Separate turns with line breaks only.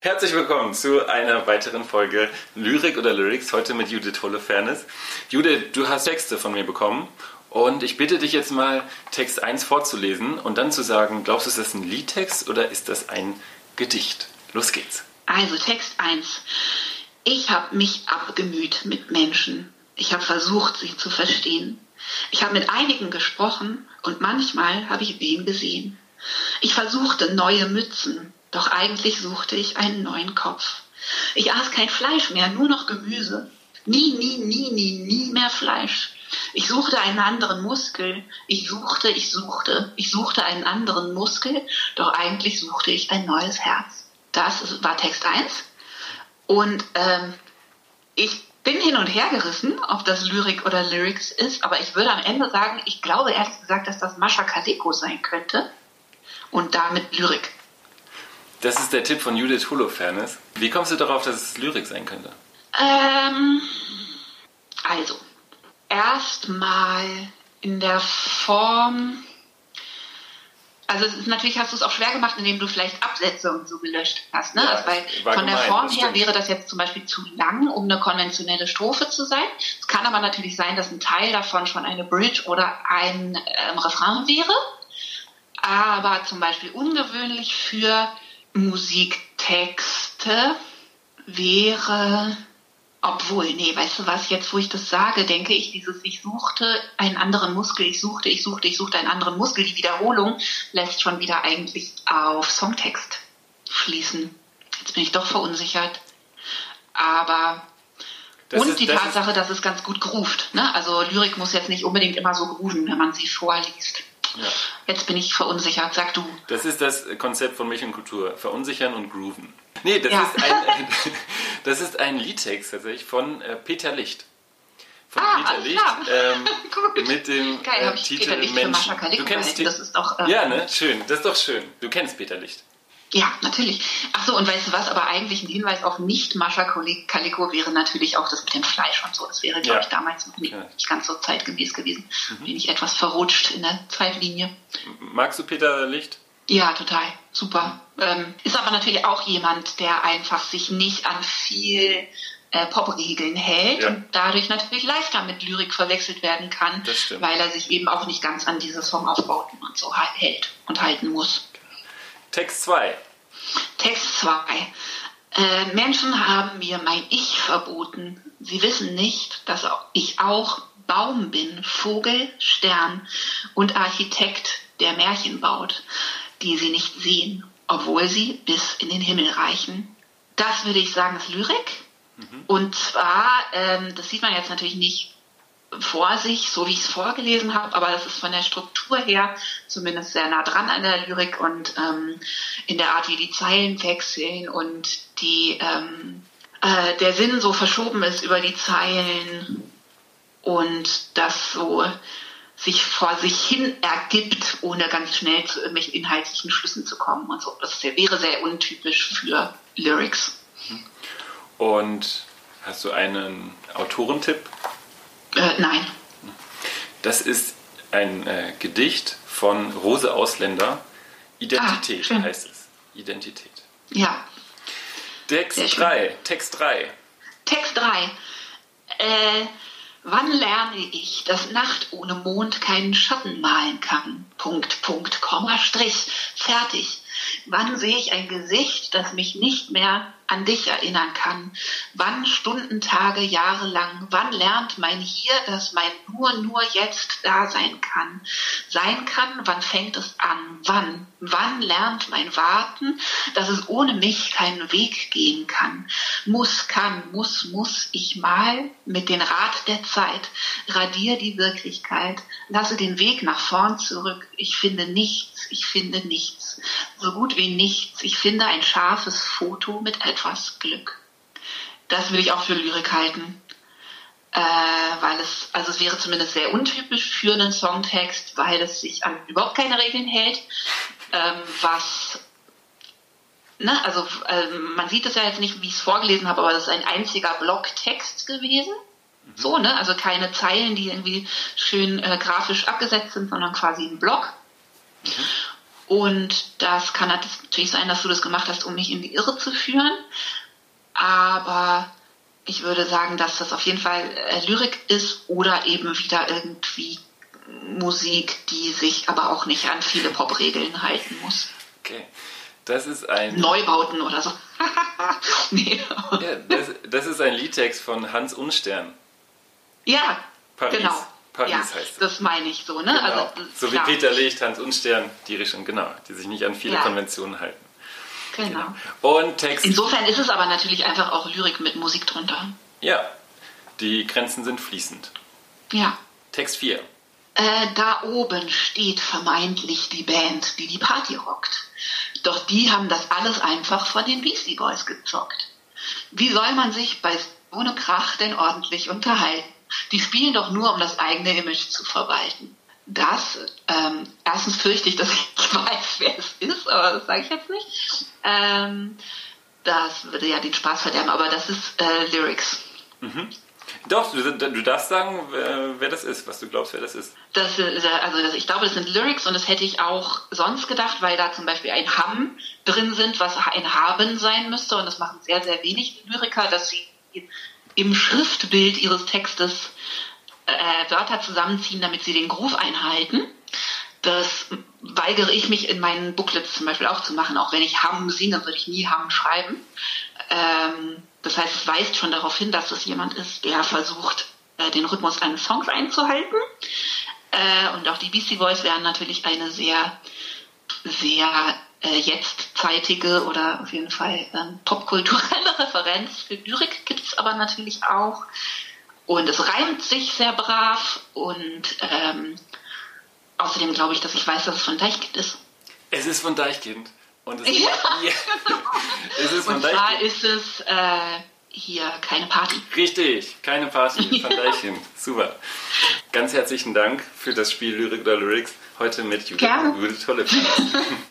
Herzlich willkommen zu einer weiteren Folge Lyrik oder Lyrics, heute mit Judith Holofernes. Judith, du hast Texte von mir bekommen und ich bitte dich jetzt mal, Text 1 vorzulesen und dann zu sagen, glaubst du, ist das ein Liedtext oder ist das ein Gedicht? Los geht's.
Also Text 1. Ich habe mich abgemüht mit Menschen. Ich habe versucht, sie zu verstehen. Ich habe mit einigen gesprochen und manchmal habe ich wen gesehen. Ich versuchte neue Mützen, doch eigentlich suchte ich einen neuen Kopf. Ich aß kein Fleisch mehr, nur noch Gemüse. Nie, nie, nie, nie, nie mehr Fleisch. Ich suchte einen anderen Muskel. Ich suchte, ich suchte, ich suchte einen anderen Muskel, doch eigentlich suchte ich ein neues Herz. Das war Text 1. Und ähm, ich bin hin und her gerissen, ob das Lyrik oder Lyrics ist, aber ich würde am Ende sagen, ich glaube ehrlich gesagt, dass das Mascha Kaleko sein könnte und damit Lyrik.
Das ist der Tipp von Judith Holofernes. Wie kommst du darauf, dass es Lyrik sein könnte?
Ähm, also, erstmal in der Form. Also natürlich hast du es auch schwer gemacht, indem du vielleicht Absätze und so gelöscht hast. Ne?
Ja,
also, weil von der
gemein,
Form
das
her wäre das jetzt zum Beispiel zu lang, um eine konventionelle Strophe zu sein. Es kann aber natürlich sein, dass ein Teil davon schon eine Bridge oder ein ähm, Refrain wäre. Aber zum Beispiel ungewöhnlich für Musiktexte wäre, obwohl, nee, weißt du was, jetzt wo ich das sage, denke ich, dieses Ich suchte einen anderen Muskel, ich suchte, ich suchte, ich suchte einen anderen Muskel, die Wiederholung lässt schon wieder eigentlich auf Songtext schließen. Jetzt bin ich doch verunsichert. Aber
Das
und
ist-
die
das
Tatsache, dass es ganz gut groovt. Ne? Also Lyrik muss jetzt nicht unbedingt immer so grooven, wenn man sie vorliest.
Ja.
Jetzt bin ich verunsichert, sag du.
Das ist das Konzept von Milch und Kultur. Verunsichern und grooven. Nee, das,
Ja.
ist, ein, das ist ein Liedtext tatsächlich von äh, Peter Licht. Von
Ah,
Peter Licht ähm, mit dem
Geil,
äh, Titel
Peter Licht für Mascha
Menschen. Du kennst
gehalten.
die-
Das ist doch... äh,
Ja, ne? Schön. Das ist doch schön. Du kennst Peter Licht.
Ja, natürlich. Ach so, und weißt du was, aber eigentlich ein Hinweis auf nicht Mascha Kaliko wäre natürlich auch das mit dem Fleisch und so. Das wäre, glaube
Ja.
ich, damals noch nicht,
Ja. Mhm.
ganz so zeitgemäß gewesen. Bin ich etwas verrutscht in der Zeitlinie.
Magst du Peter Licht?
Ja, total. Super. Ähm, ist aber natürlich auch jemand, der einfach sich nicht an viel äh, Popregeln hält
Ja.
und dadurch natürlich leichter mit Lyrik verwechselt werden kann, weil er sich eben auch nicht ganz an diese Songaufbauten und so hält und halten muss.
Text 2.
Text 2. Äh, Menschen haben mir mein Ich verboten. Sie wissen nicht, dass ich auch Baum bin, Vogel, Stern und Architekt, der Märchen baut, die sie nicht sehen, obwohl sie bis in den Himmel reichen. Das würde ich sagen, ist Lyrik. Und zwar, ähm, das sieht man jetzt natürlich nicht vor sich, so wie ich es vorgelesen habe, aber das ist von der Struktur her zumindest sehr nah dran an der Lyrik und ähm, in der Art, wie die Zeilen wechseln und die, ähm, äh, der Sinn so verschoben ist über die Zeilen und das so sich vor sich hin ergibt, ohne ganz schnell zu irgendwelchen inhaltlichen Schlüssen zu kommen und so. Das wäre sehr untypisch für Lyrics.
Und hast du einen Autorentipp?
Äh, nein.
Das ist ein äh, Gedicht von Rose Ausländer. Identität
Ah,
heißt es. Identität.
Ja,
Text
Sehr schön.
3. Text 3.
Text 3. Äh, wann lerne ich, dass Nacht ohne Mond keinen Schatten malen kann? Punkt, Punkt, Komma, Strich, fertig. Wann sehe ich ein Gesicht, das mich nicht mehr an dich erinnern kann? Wann Stunden, Tage, Jahre lang? Wann lernt mein Hier, dass mein Nur, nur jetzt da sein kann? Sein kann, wann fängt es an? Wann? Wann lernt mein Warten, dass es ohne mich keinen Weg gehen kann? Muss, kann, muss, muss ich mal mit den Rat der Zeit, radier die Wirklichkeit, lasse den Weg nach vorn zurück. Ich finde nichts, ich finde nichts, so gut wie nichts. Ich finde ein scharfes Foto mit Glück. Das will ich auch für Lyrik halten. Äh, weil es, also es wäre zumindest sehr untypisch für einen Songtext, weil es sich an überhaupt keine Regeln hält, ähm, was Ne, also ähm, man sieht es ja jetzt nicht, wie ich es vorgelesen habe, aber das ist ein einziger Blocktext gewesen. So, ne? Also keine Zeilen, die irgendwie schön äh, grafisch abgesetzt sind, sondern quasi ein Block. Und das kann natürlich sein, dass du das gemacht hast, um mich in die Irre zu führen. Aber ich würde sagen, dass das auf jeden Fall äh, Lyrik ist oder eben wieder irgendwie Musik, die sich aber auch nicht an viele Pop-Regeln halten muss.
Okay. Das ist ein.
Neubauten oder so.
nee. ja, das, das, ist ein Liedtext von Hans Unstern.
Ja, Paris. genau.
Paris
ja,
heißt das.
Das meine ich so, ne?
Genau. Also, so wie Peter Licht, Hans Unstern, die Richtung, genau, die sich nicht an viele ja. Konventionen halten.
Genau. genau.
Und Text.
Insofern ist es aber natürlich einfach auch Lyrik mit Musik drunter.
Ja, die Grenzen sind fließend.
Ja.
Text 4.
Äh, da oben steht vermeintlich die Band, die die Party rockt. Doch die haben das alles einfach von den Beastie Boys gezockt. Wie soll man sich bei so einem Krach denn ordentlich unterhalten? Die spielen doch nur, um das eigene Image zu verwalten. Das, ähm, erstens fürchte ich, dass ich weiß, wer es ist, aber das sage ich jetzt nicht. Ähm, das würde ja den Spaß verderben, aber das ist äh, Lyrics.
Mhm. Doch, du, du, darfst sagen, wer, wer, das ist, was du glaubst, wer das ist.
Das, also das, ich glaube, das sind Lyrics und das hätte ich auch sonst gedacht, weil da zum Beispiel ein Ham drin sind, was ein Haben sein müsste und das machen sehr, sehr wenig Lyriker, dass sie im Schriftbild ihres Textes äh, Wörter zusammenziehen, damit sie den Groove einhalten. Das weigere ich mich in meinen Booklets zum Beispiel auch zu machen. Auch wenn ich Ham singe, würde ich nie Ham schreiben. Ähm, das heißt, es weist schon darauf hin, dass es jemand ist, der versucht, äh, den Rhythmus eines Songs einzuhalten. Äh, und auch die Beastie Boys wären natürlich eine sehr, sehr äh, jetztzeitige oder auf jeden Fall ähm, popkulturelle Referenz. Für Lyrik gibt es aber natürlich auch. Und es reimt sich sehr brav und ähm, außerdem glaube ich, dass ich weiß, dass es von Deichkind ist.
Es ist von Deichkind.
Und, es ja. es ist und zwar ist es äh, hier keine Party.
Richtig, keine Party von Deichkind. Super. Ganz herzlichen Dank für das Spiel Lyrik oder Lyrics heute mit Judith, Judith Tolle.